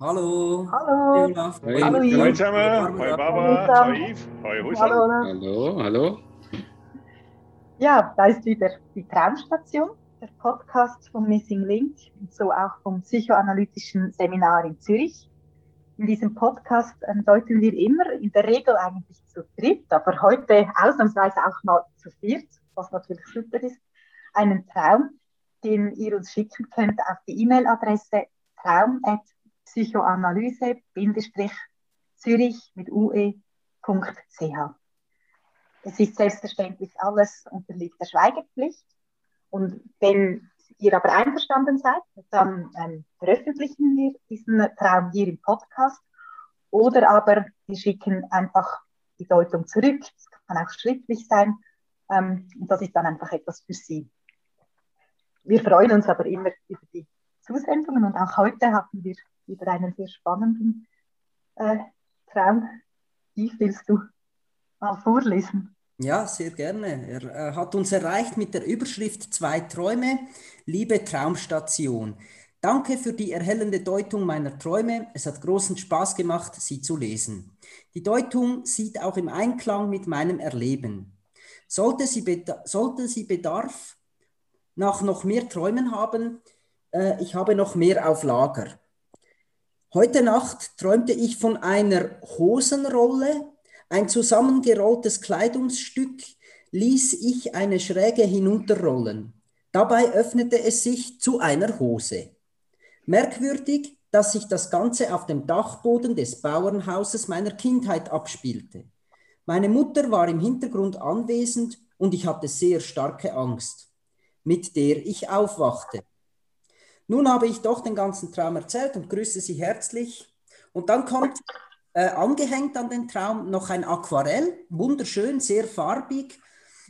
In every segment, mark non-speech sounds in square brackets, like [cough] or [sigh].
Hallo. Hallo. Olaf. Hoi. Hallo, Yves. Hoi zusammen. Hoi Barbara. Hoi Yves. Hoi Hussam. Hallo. Hallo, hallo. Ja, da ist wieder die Traumstation, der Podcast vom Missing Link und so auch vom psychoanalytischen Seminar in Zürich. In diesem Podcast ähm, deuten wir immer, in der Regel eigentlich zu dritt, aber heute ausnahmsweise auch mal zu viert, was natürlich super ist, einen Traum, den ihr uns schicken könnt auf die E-Mail-Adresse traum.psychoanalyse-zürich mit ue.ch. Es ist selbstverständlich alles unterliegt der Schweigepflicht. Und wenn ihr aber einverstanden seid, dann ähm, veröffentlichen wir diesen Traum hier im Podcast. Oder aber wir schicken einfach die Deutung zurück. Es kann auch schriftlich sein. Ähm, und das ist dann einfach etwas für Sie. Wir freuen uns aber immer über die Zusendungen und auch heute hatten wir wieder einen sehr spannenden äh, Traum. Wie willst du mal vorlesen? Ja, sehr gerne. Er äh, hat uns erreicht mit der Überschrift Zwei Träume, liebe Traumstation. Danke für die erhellende Deutung meiner Träume. Es hat großen Spaß gemacht, sie zu lesen. Die Deutung sieht auch im Einklang mit meinem Erleben. Sollte sie, sollte sie Bedarf nach noch mehr Träumen haben, äh, ich habe noch mehr auf Lager. Heute Nacht träumte ich von einer Hosenrolle, ein zusammengerolltes Kleidungsstück ließ ich eine Schräge hinunterrollen. Dabei öffnete es sich zu einer Hose. Merkwürdig, dass sich das Ganze auf dem Dachboden des Bauernhauses meiner Kindheit abspielte. Meine Mutter war im Hintergrund anwesend und ich hatte sehr starke Angst, mit der ich aufwachte. Nun habe ich doch den ganzen Traum erzählt und grüße Sie herzlich. Und dann kommt äh, angehängt an den Traum noch ein Aquarell, wunderschön, sehr farbig.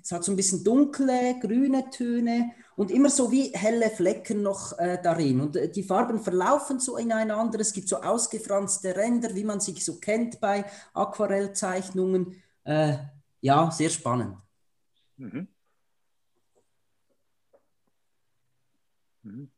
Es hat so ein bisschen dunkle, grüne Töne und immer so wie helle Flecken noch äh, darin. Und äh, die Farben verlaufen so ineinander. Es gibt so ausgefranste Ränder, wie man sich so kennt bei Aquarellzeichnungen. Äh, ja, sehr spannend. Mhm. Mhm.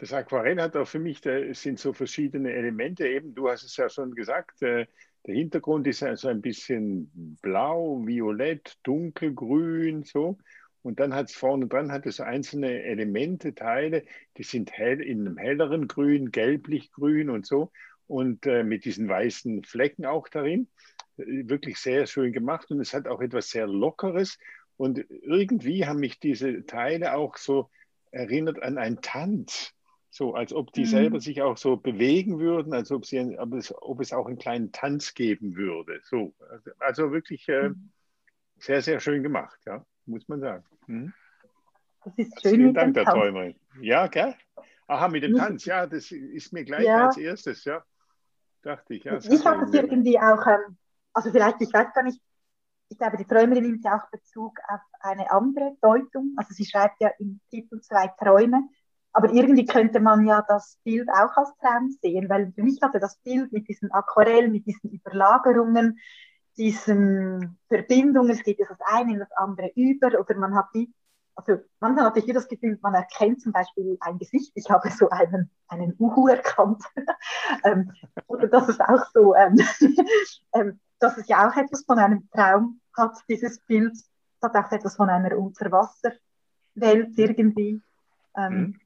Das Aquarell hat auch für mich, es sind so verschiedene Elemente eben, du hast es ja schon gesagt, äh, der Hintergrund ist also ein bisschen blau, violett, dunkelgrün, so. Und dann hat es vorne dran hat es einzelne Elemente, Teile, die sind hell, in einem helleren Grün, gelblich-grün und so. Und äh, mit diesen weißen Flecken auch darin. Wirklich sehr schön gemacht. Und es hat auch etwas sehr Lockeres. Und irgendwie haben mich diese Teile auch so erinnert an einen Tanz. So, als ob die mhm. selber sich auch so bewegen würden, als ob, sie, ob, es, ob es auch einen kleinen Tanz geben würde. So, also, also wirklich äh, mhm. sehr, sehr schön gemacht, ja, muss man sagen. Mhm. Das ist schön. Vielen Dank, der Träumerin. Ja, gell? Aha, mit dem Tanz, ja, das ist mir gleich ja. als erstes, ja. Dachte ich, ja. Ich habe es irgendwie auch, ähm, also vielleicht, ich weiß gar nicht, ich glaube, die Träumerin nimmt ja auch Bezug auf eine andere Deutung. Also sie schreibt ja im Titel zwei Träume. Aber irgendwie könnte man ja das Bild auch als Traum sehen, weil für mich hatte das Bild mit diesen Aquarell, mit diesen Überlagerungen, diesen Verbindungen, es geht ja das eine in das andere über oder man hat die, also manchmal hatte ich hier das Gefühl, man erkennt zum Beispiel ein Gesicht, ich habe so einen, einen Uhu erkannt, [laughs] ähm, oder dass es auch so, ähm, [laughs] ähm, dass es ja auch etwas von einem Traum hat, dieses Bild, hat auch etwas von einer Unterwasserwelt irgendwie. Ähm, mhm.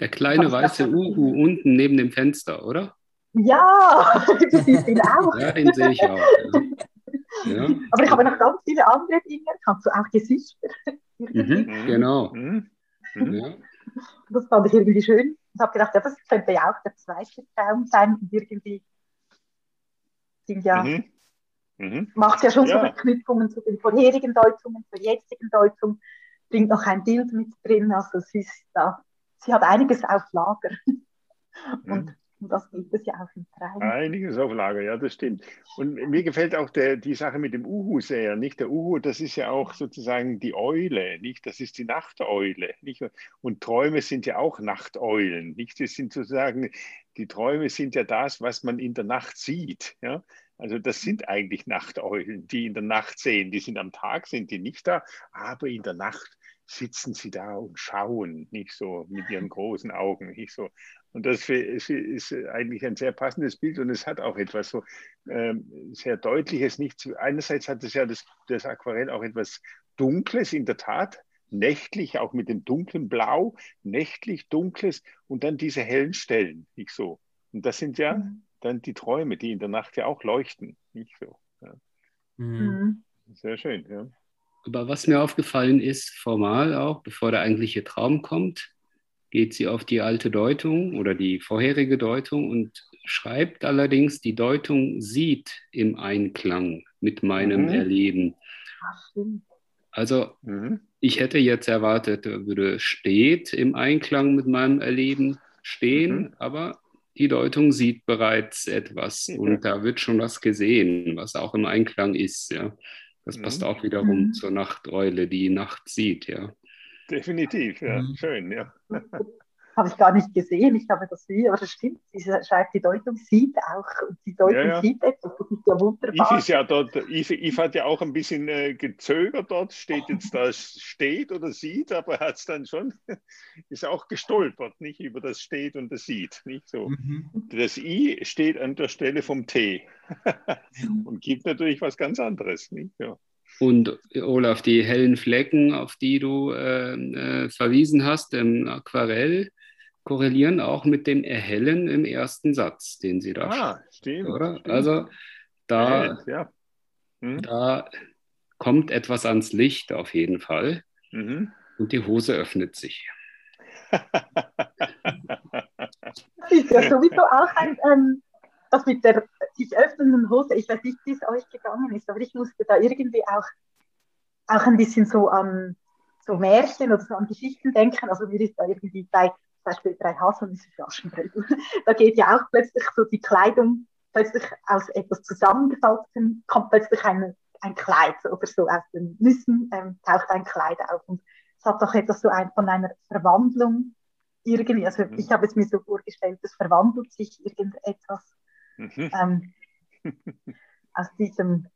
Der kleine weiße Uhu unten neben dem Fenster, oder? Ja, du siehst ihn auch. Ja, den sehe ich auch. Ja. Ja. Aber ich habe noch ganz viele andere Dinge. Kannst du auch Gesichter? [laughs] Mhm, genau. Mhm. mhm. Ja. Das fand ich irgendwie schön. Ich habe gedacht, ja, das könnte ja auch der zweite Traum sein. Und irgendwie sind ja, mhm. Mhm. macht ja schon so Verknüpfungen zu den vorherigen Deutungen, zur jetzigen Deutung, bringt noch ein Bild mit drin. Also es ist da sie hat einiges auf Lager. [laughs] Und. Und das gibt es ja auch im Traum. Einiges auf Lager, ja, das stimmt. Und mir gefällt auch der, die Sache mit dem Uhu sehr. Nicht der Uhu, das ist ja auch sozusagen die Eule, nicht? Das ist die Nachteule, nicht? Und Träume sind ja auch Nachteulen, nicht? Das sind sozusagen die Träume sind ja das, was man in der Nacht sieht, ja. Also das sind eigentlich Nachteulen, die in der Nacht sehen. Die sind am Tag, sind die nicht da, aber in der Nacht sitzen sie da und schauen, nicht so mit ihren großen Augen, nicht so. Und das ist eigentlich ein sehr passendes Bild und es hat auch etwas so ähm, sehr Deutliches. Nicht einerseits hat es ja das, das Aquarell auch etwas Dunkles, in der Tat, nächtlich, auch mit dem dunklen Blau, nächtlich dunkles und dann diese hellen Stellen, nicht so. Und das sind ja mhm. dann die Träume, die in der Nacht ja auch leuchten, nicht so. Ja. Mhm. Sehr schön, ja. Aber was mir aufgefallen ist, formal auch, bevor der eigentliche Traum kommt, geht sie auf die alte Deutung oder die vorherige Deutung und schreibt allerdings, die Deutung sieht im Einklang mit meinem mhm. Erleben. Also mhm. ich hätte jetzt erwartet, er würde steht im Einklang mit meinem Erleben stehen, mhm. aber die Deutung sieht bereits etwas und da wird schon was gesehen, was auch im Einklang ist. Ja. Das passt mhm. auch wiederum mhm. zur Nachteule, die Nacht sieht, ja. Definitiv, ja, mhm. schön, ja. [laughs] Habe ich gar nicht gesehen, ich habe das wie, aber das stimmt, sie schreibt die Deutung, sieht auch, und die Deutung ja, ja. sieht etwas, das ist ja wunderbar. Yves ist ja dort, Yves, hat ja auch ein bisschen äh, gezögert dort, steht jetzt da, steht oder sieht, aber er hat es dann schon, [laughs] ist auch gestolpert, nicht, über das steht und das sieht, nicht so. Mhm. Das I steht an der Stelle vom T [laughs] und gibt natürlich was ganz anderes, nicht, ja. Und Olaf, die hellen Flecken, auf die du äh, äh, verwiesen hast im Aquarell, korrelieren auch mit dem Erhellen im ersten Satz, den sie da ah, stimmt, oder? Stimmt. Also da, ja. hm. da kommt etwas ans Licht auf jeden Fall mhm. und die Hose öffnet sich. das ist ja sowieso auch ein, ähm, das mit der sich öffnenden Hose, ich weiß nicht, wie es euch gegangen ist, aber ich musste da irgendwie auch, auch ein bisschen so an so Märchen oder so an Geschichten denken. Also mir ist da irgendwie bei zum Beispiel drei Haselnüsse für Aschenbrödel, da geht ja auch plötzlich so die Kleidung, plötzlich aus etwas Zusammengefaltetem kommt plötzlich ein, ein Kleid oder so aus den Nüssen ähm, taucht ein Kleid auf und es hat doch etwas so ein, von einer Verwandlung irgendwie, also ich habe es mir so vorgestellt, es verwandelt sich irgendetwas Mhm. Ähm, [laughs] aus diesem,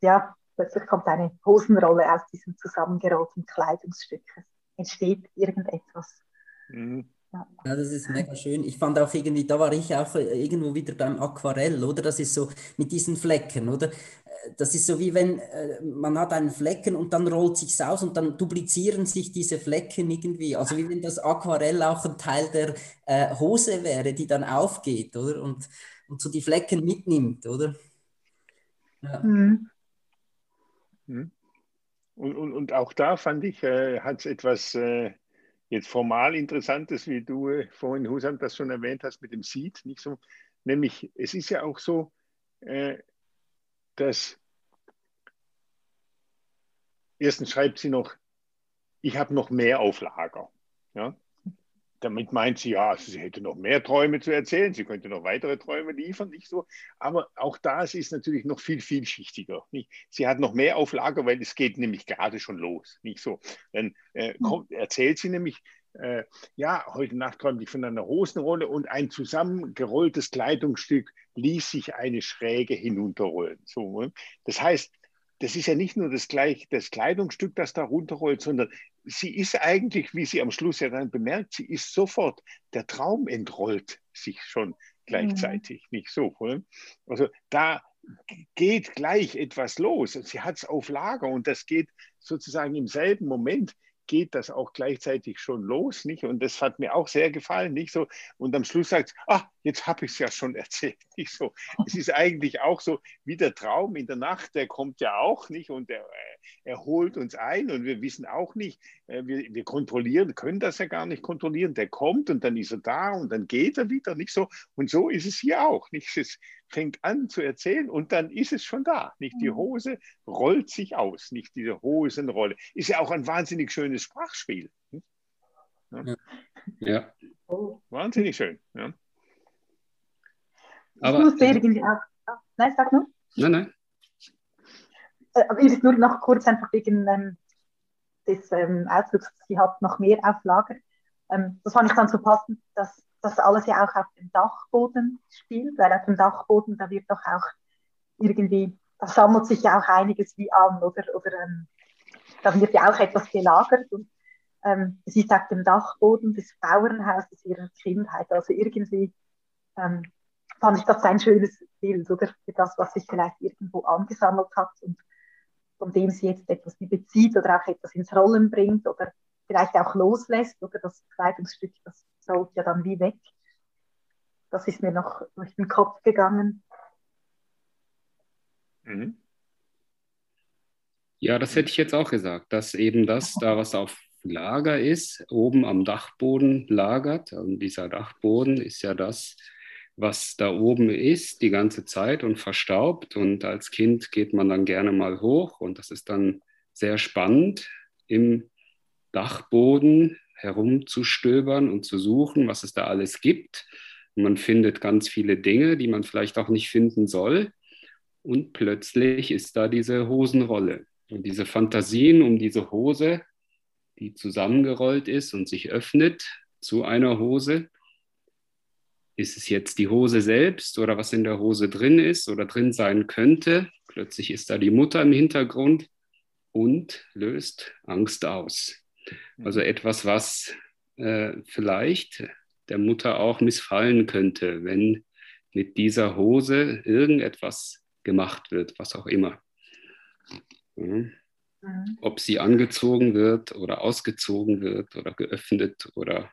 ja, plötzlich kommt eine Hosenrolle aus diesem zusammengerollten Kleidungsstück. Es entsteht irgendetwas. Mhm. Ja. ja, das ist mega schön. Ich fand auch irgendwie, da war ich auch irgendwo wieder beim Aquarell, oder? Das ist so mit diesen Flecken, oder? Das ist so wie wenn äh, man hat einen Flecken und dann rollt sich's aus und dann duplizieren sich diese Flecken irgendwie. Also wie wenn das Aquarell auch ein Teil der äh, Hose wäre, die dann aufgeht, oder? Und und so die Flecken mitnimmt, oder? Ja. Mhm. mhm. Und, und, und auch da fand ich, äh, hat es etwas äh, jetzt formal Interessantes, wie du äh, vorhin, Husam, das schon erwähnt hast mit dem Seed, nicht so. Nämlich, es ist ja auch so, äh, dass erstens schreibt sie noch, ich habe noch mehr auf Lager. Ja? Damit meint sie, ja, sie hätte noch mehr Träume zu erzählen, sie könnte noch weitere Träume liefern, nicht so. Aber auch das ist natürlich noch viel vielschichtiger. Nicht? Sie hat noch mehr auf Lager, weil es geht nämlich gerade schon los, nicht so. Dann äh, kommt, erzählt sie nämlich, äh, ja, heute Nacht träumte ich von einer Hosenrolle und ein zusammengerolltes Kleidungsstück ließ sich eine Schräge hinunterrollen. So, ne? das heißt, das ist ja nicht nur das, gleich, das Kleidungsstück, das da runterrollt, sondern sie ist eigentlich, wie sie am Schluss ja dann bemerkt, sie ist sofort, der Traum entrollt sich schon gleichzeitig, mhm. nicht so. Also da geht gleich etwas los. Sie hat es auf Lager und das geht sozusagen im selben Moment geht das auch gleichzeitig schon los, nicht? Und das hat mir auch sehr gefallen, nicht so. Und am Schluss sagt, ah, jetzt habe ich es ja schon [laughs] erzählt, nicht so. Es ist eigentlich auch so wie der Traum in der Nacht, der kommt ja auch nicht und er, er holt uns ein und wir wissen auch nicht, äh, wir, wir kontrollieren, können das ja gar nicht kontrollieren. Der kommt und dann ist er da und dann geht er wieder, nicht so. Und so ist es hier auch, nicht? Es fängt an zu erzählen und dann ist es schon da, nicht? Die mhm. Hose rollt sich aus, nicht diese Hosenrolle. Ist ja auch ein wahnsinnig schönes Sprachspiel. Ja. ja. Wahnsinnig schön. Ja. Aber, ich muss irgendwie auch. Nein, sag nur. Nein, nein. Äh, aber ist nur noch kurz einfach wegen ähm, des ähm, Ausflugs, sie hat noch mehr auf Lager. Ähm, das fand ich dann so passend, dass das alles ja auch auf dem Dachboden spielt, weil auf dem Dachboden, da wird doch auch irgendwie, da sammelt sich ja auch einiges wie an, oder, oder ähm, da wird ja auch etwas gelagert und ähm, es ist auf dem Dachboden des Bauernhauses ihrer Kindheit. Also irgendwie ähm, fand ich das ein schönes Bild, oder? Für das, was sich vielleicht irgendwo angesammelt hat und von dem sie jetzt etwas bezieht oder auch etwas ins Rollen bringt oder vielleicht auch loslässt oder das Kleidungsstück, das sollte ja dann wie weg. Das ist mir noch durch den Kopf gegangen. Mhm. Ja, das hätte ich jetzt auch gesagt, dass eben das da, was auf Lager ist, oben am Dachboden lagert. Und dieser Dachboden ist ja das, was da oben ist, die ganze Zeit und verstaubt. Und als Kind geht man dann gerne mal hoch und das ist dann sehr spannend, im Dachboden herumzustöbern und zu suchen, was es da alles gibt. Und man findet ganz viele Dinge, die man vielleicht auch nicht finden soll. Und plötzlich ist da diese Hosenrolle. Und diese Fantasien um diese Hose, die zusammengerollt ist und sich öffnet zu einer Hose, ist es jetzt die Hose selbst oder was in der Hose drin ist oder drin sein könnte? Plötzlich ist da die Mutter im Hintergrund und löst Angst aus. Also etwas, was äh, vielleicht der Mutter auch missfallen könnte, wenn mit dieser Hose irgendetwas gemacht wird, was auch immer. Ja. Mhm. Ob sie angezogen wird oder ausgezogen wird oder geöffnet oder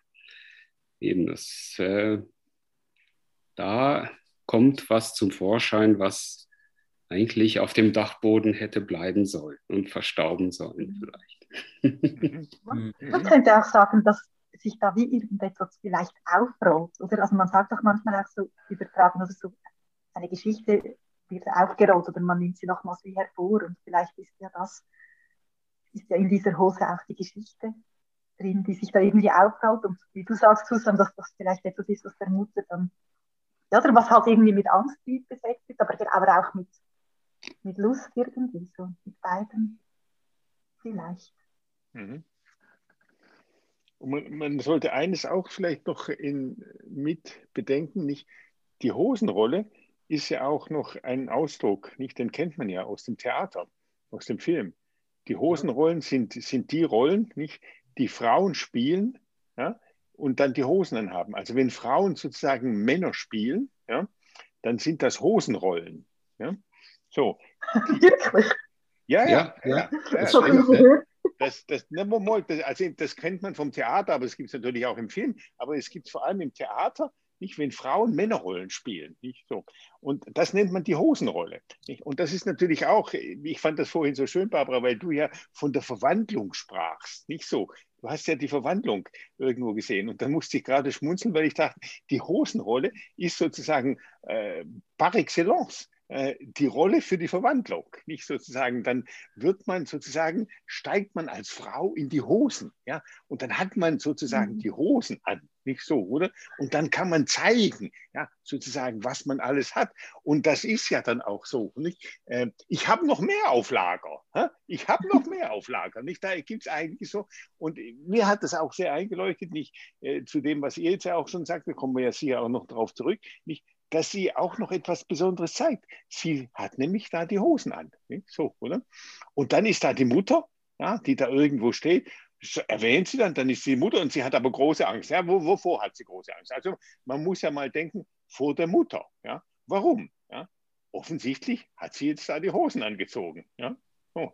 eben das äh, da kommt was zum Vorschein, was eigentlich auf dem Dachboden hätte bleiben sollen und verstauben sollen vielleicht. [laughs] Man könnte auch sagen, dass sich da wie irgendetwas vielleicht aufrollt. Oder also man sagt doch manchmal auch so übertragen oder so, eine Geschichte wird aufgerollt oder man nimmt sie nochmals wie hervor und vielleicht ist ja das, ist ja in dieser Hose auch die Geschichte drin, die sich da irgendwie aufrollt und wie du sagst, Susan, dass das vielleicht etwas ist, was der Mutter dann ja, oder was halt irgendwie mit Angst besetzt ist, aber, aber auch mit, mit Lust irgendwie, so mit beiden vielleicht. Mhm. Man, man, sollte eines auch vielleicht noch in, mit bedenken, nicht die Hosenrolle ist ja auch noch ein Ausdruck, nicht den kennt man ja aus dem Theater, aus dem Film. Die Hosenrollen sind, sind die Rollen, nicht, die Frauen spielen, ja, und dann die Hosen anhaben. Also wenn Frauen sozusagen Männer spielen, ja, dann sind das Hosenrollen. Ja. So. Wirklich? Ja, ja. ja, ja. ja. Das, das, das, also das kennt man vom Theater, aber es gibt es natürlich auch im Film. Aber es gibt es vor allem im Theater, nicht, wenn Frauen Männerrollen spielen. Nicht so. Und das nennt man die Hosenrolle. Nicht? Und das ist natürlich auch, ich fand das vorhin so schön, Barbara, weil du ja von der Verwandlung sprachst. Nicht so. Du hast ja die Verwandlung irgendwo gesehen. Und dann musste ich gerade schmunzeln, weil ich dachte, die Hosenrolle ist sozusagen äh, par excellence äh, die Rolle für die Verwandlung. Nicht sozusagen, dann wird man sozusagen, steigt man als Frau in die Hosen, ja, und dann hat man sozusagen mhm. die Hosen an, nicht so, oder? Und dann kann man zeigen, ja, sozusagen, was man alles hat. Und das ist ja dann auch so, nicht? Äh, ich habe noch mehr auf Lager, ich habe noch [laughs] mehr auf Lager, nicht? Da gibt es eigentlich so, und mir hat das auch sehr eingeleuchtet, nicht äh, zu dem, was ihr jetzt ja auch schon sagt, da kommen wir ja sicher auch noch drauf zurück, nicht? dass sie auch noch etwas Besonderes zeigt. Sie hat nämlich da die Hosen an. So, oder? Und dann ist da die Mutter, ja, die da irgendwo steht. Erwähnt sie dann, dann ist sie Mutter und sie hat aber große Angst. Ja, wovor hat sie große Angst? Also man muss ja mal denken, vor der Mutter. Ja? Warum? Ja? Offensichtlich hat sie jetzt da die Hosen angezogen. Ja? Oh.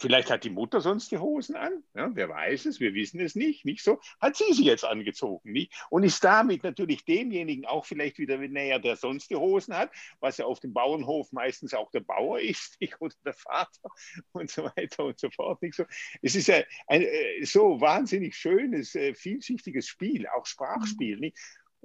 Vielleicht hat die Mutter sonst die Hosen an, ja, wer weiß es, wir wissen es nicht, nicht so, hat sie sie jetzt angezogen, nicht? Und ist damit natürlich demjenigen auch vielleicht wieder näher, der sonst die Hosen hat, was ja auf dem Bauernhof meistens auch der Bauer ist, [laughs] nicht? oder der Vater und so weiter und so fort, nicht so. Es ist ja ein äh, so wahnsinnig schönes, äh, vielschichtiges Spiel, auch Sprachspiel, nicht?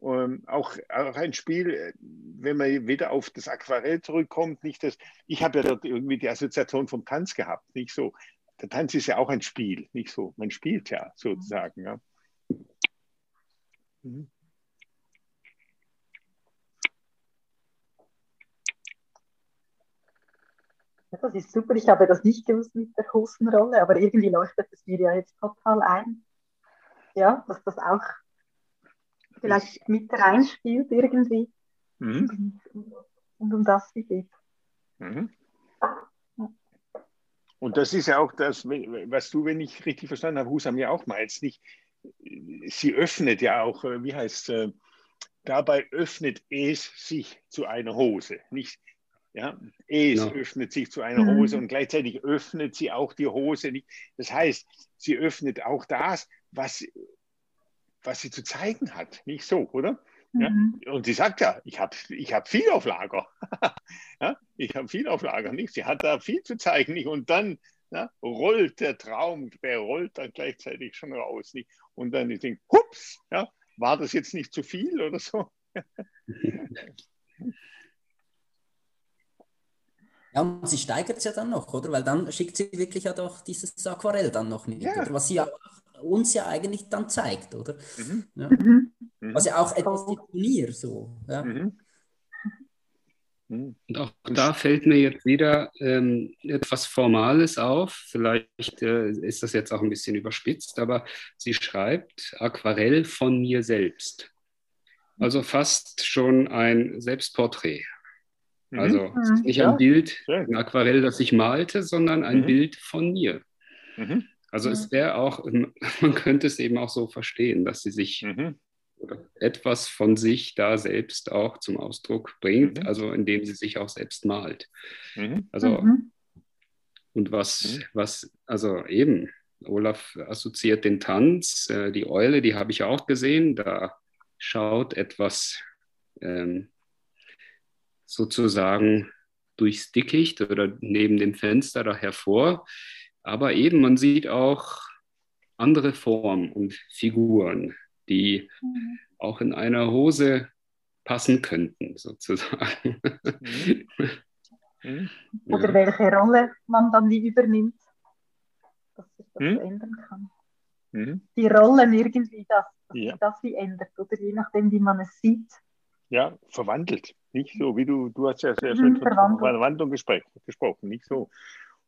Ähm, auch, auch ein Spiel, äh, wenn man wieder auf das Aquarell zurückkommt, nicht das, ich habe ja dort irgendwie die Assoziation vom Tanz gehabt, nicht so. Der Tanz ist ja auch ein Spiel, nicht so. Man spielt ja mhm. sozusagen. Ja. Mhm. Das ist super. Ich habe das nicht gewusst mit der großen Rolle, aber irgendwie leuchtet es mir ja jetzt total ein. Ja, dass das auch vielleicht mit reinspielt irgendwie. Mhm. Und um das geht. Mhm. Und das ist ja auch das, was du, wenn ich richtig verstanden habe, Husam ja auch meinst, nicht? Sie öffnet ja auch, äh, wie heißt es, äh, dabei öffnet es sich zu einer Hose, nicht? Ja, es no. öffnet sich zu einer mhm. Hose und gleichzeitig öffnet sie auch die Hose nicht. Das heißt, sie öffnet auch das, was, was sie zu zeigen hat, nicht so, oder? Ja? Mhm. Und sie sagt ja, ich habe ich hab viel auf Lager. [laughs] ja? Ich habe viel auf Lager, nicht? Sie hat da viel zu zeigen, nicht? Und dann ja, rollt der Traum, der rollt dann gleichzeitig schon raus, nicht? Und dann ich denke, hups, ja, war das jetzt nicht zu viel oder so? [laughs] Ja, und sie steigert es ja dann noch, oder? Weil dann schickt sie wirklich ja doch dieses Aquarell dann noch mit, ja. oder? Was sie ja uns ja eigentlich dann zeigt, oder? Mhm. Ja. Mhm. Was ja auch etwas Turnier so. Ja. Mhm. mhm. Und auch da fällt mir jetzt wieder ähm, etwas Formales auf. Vielleicht äh, ist das jetzt auch ein bisschen überspitzt, aber sie schreibt Aquarell von mir selbst. Also fast schon ein Selbstporträt. Mhm. Also mhm. nicht ein ja. Bild, ein Aquarell, das ich malte, sondern ein mhm. Bild von mir. Mhm. Also es wäre auch, [laughs] man könnte es eben auch so verstehen, dass sie sich mhm. etwas von sich da selbst auch zum Ausdruck bringt, mhm. also indem sie sich auch selbst malt. Mhm. Also mhm. und was, mhm. was, also eben, Olaf assoziiert den Tanz, äh, die Eule, die habe ich auch gesehen, da schaut etwas ähm, sozusagen durchs Dickicht oder neben dem Fenster da hervor. Aber eben, man sieht auch andere Formen und Figuren, die mhm. auch in einer Hose passen könnten, sozusagen. Mhm. Mhm. Oder ja. welche Rolle man dann wie übernimmt, dass sich das mhm. ändern kann. Mhm. Die Rollen irgendwie, dass, dass ja. das wie ändert, oder je nachdem, wie man es sieht. Ja, verwandelt. Nicht so, wie du, du hast ja sehr schön von Verwandlung gesprochen, nicht so.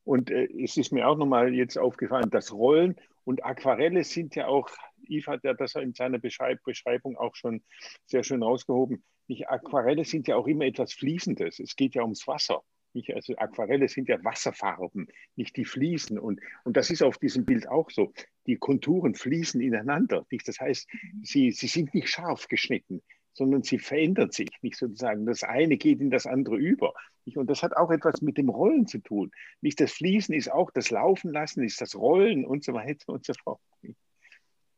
Und äh, es ist mir auch nochmal jetzt aufgefallen, dass Rollen und Aquarelle sind ja auch, Yves hat ja das in seiner Beschreib Beschreibung auch schon sehr schön rausgehoben. Nicht, Aquarelle sind ja auch immer etwas Fließendes. Es geht ja ums Wasser. Nicht? Also Aquarelle sind ja Wasserfarben, nicht die fließen. Und, und das ist auf diesem Bild auch so. Die Konturen fließen ineinander. Nicht? Das heißt, sie, sie sind nicht scharf geschnitten sondern sie verändert sich, nicht sozusagen. Das eine geht in das andere über. Nicht? Und das hat auch etwas mit dem Rollen zu tun. Nicht das Fließen ist auch das Laufen lassen, ist das Rollen und so weiter und so fort.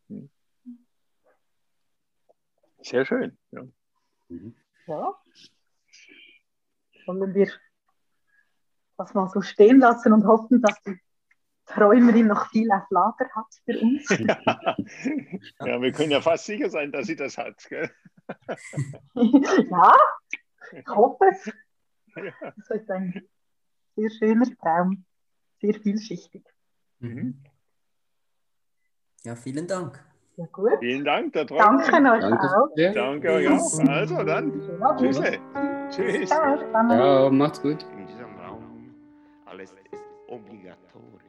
Hm. Sehr schön. Ja. ja. Wollen wir das mal so stehen lassen und hoffen, dass die Träumerin noch viel auf Lager hat für uns? [laughs] Ja. ja, wir können ja fast sicher sein, dass sie das hat. Gell? [laughs] ja, ich hoffe es. Das ist ein sehr schöner Traum, sehr vielschichtig. Mhm. Ja, vielen Dank. Ja, gut. Vielen Dank, der Träumer. Danke euch Danke. auch. Danke euch auch. Also dann, tschüss. Tschüss. Ja, macht's gut. In diesem Raum alles ist obligatorisch.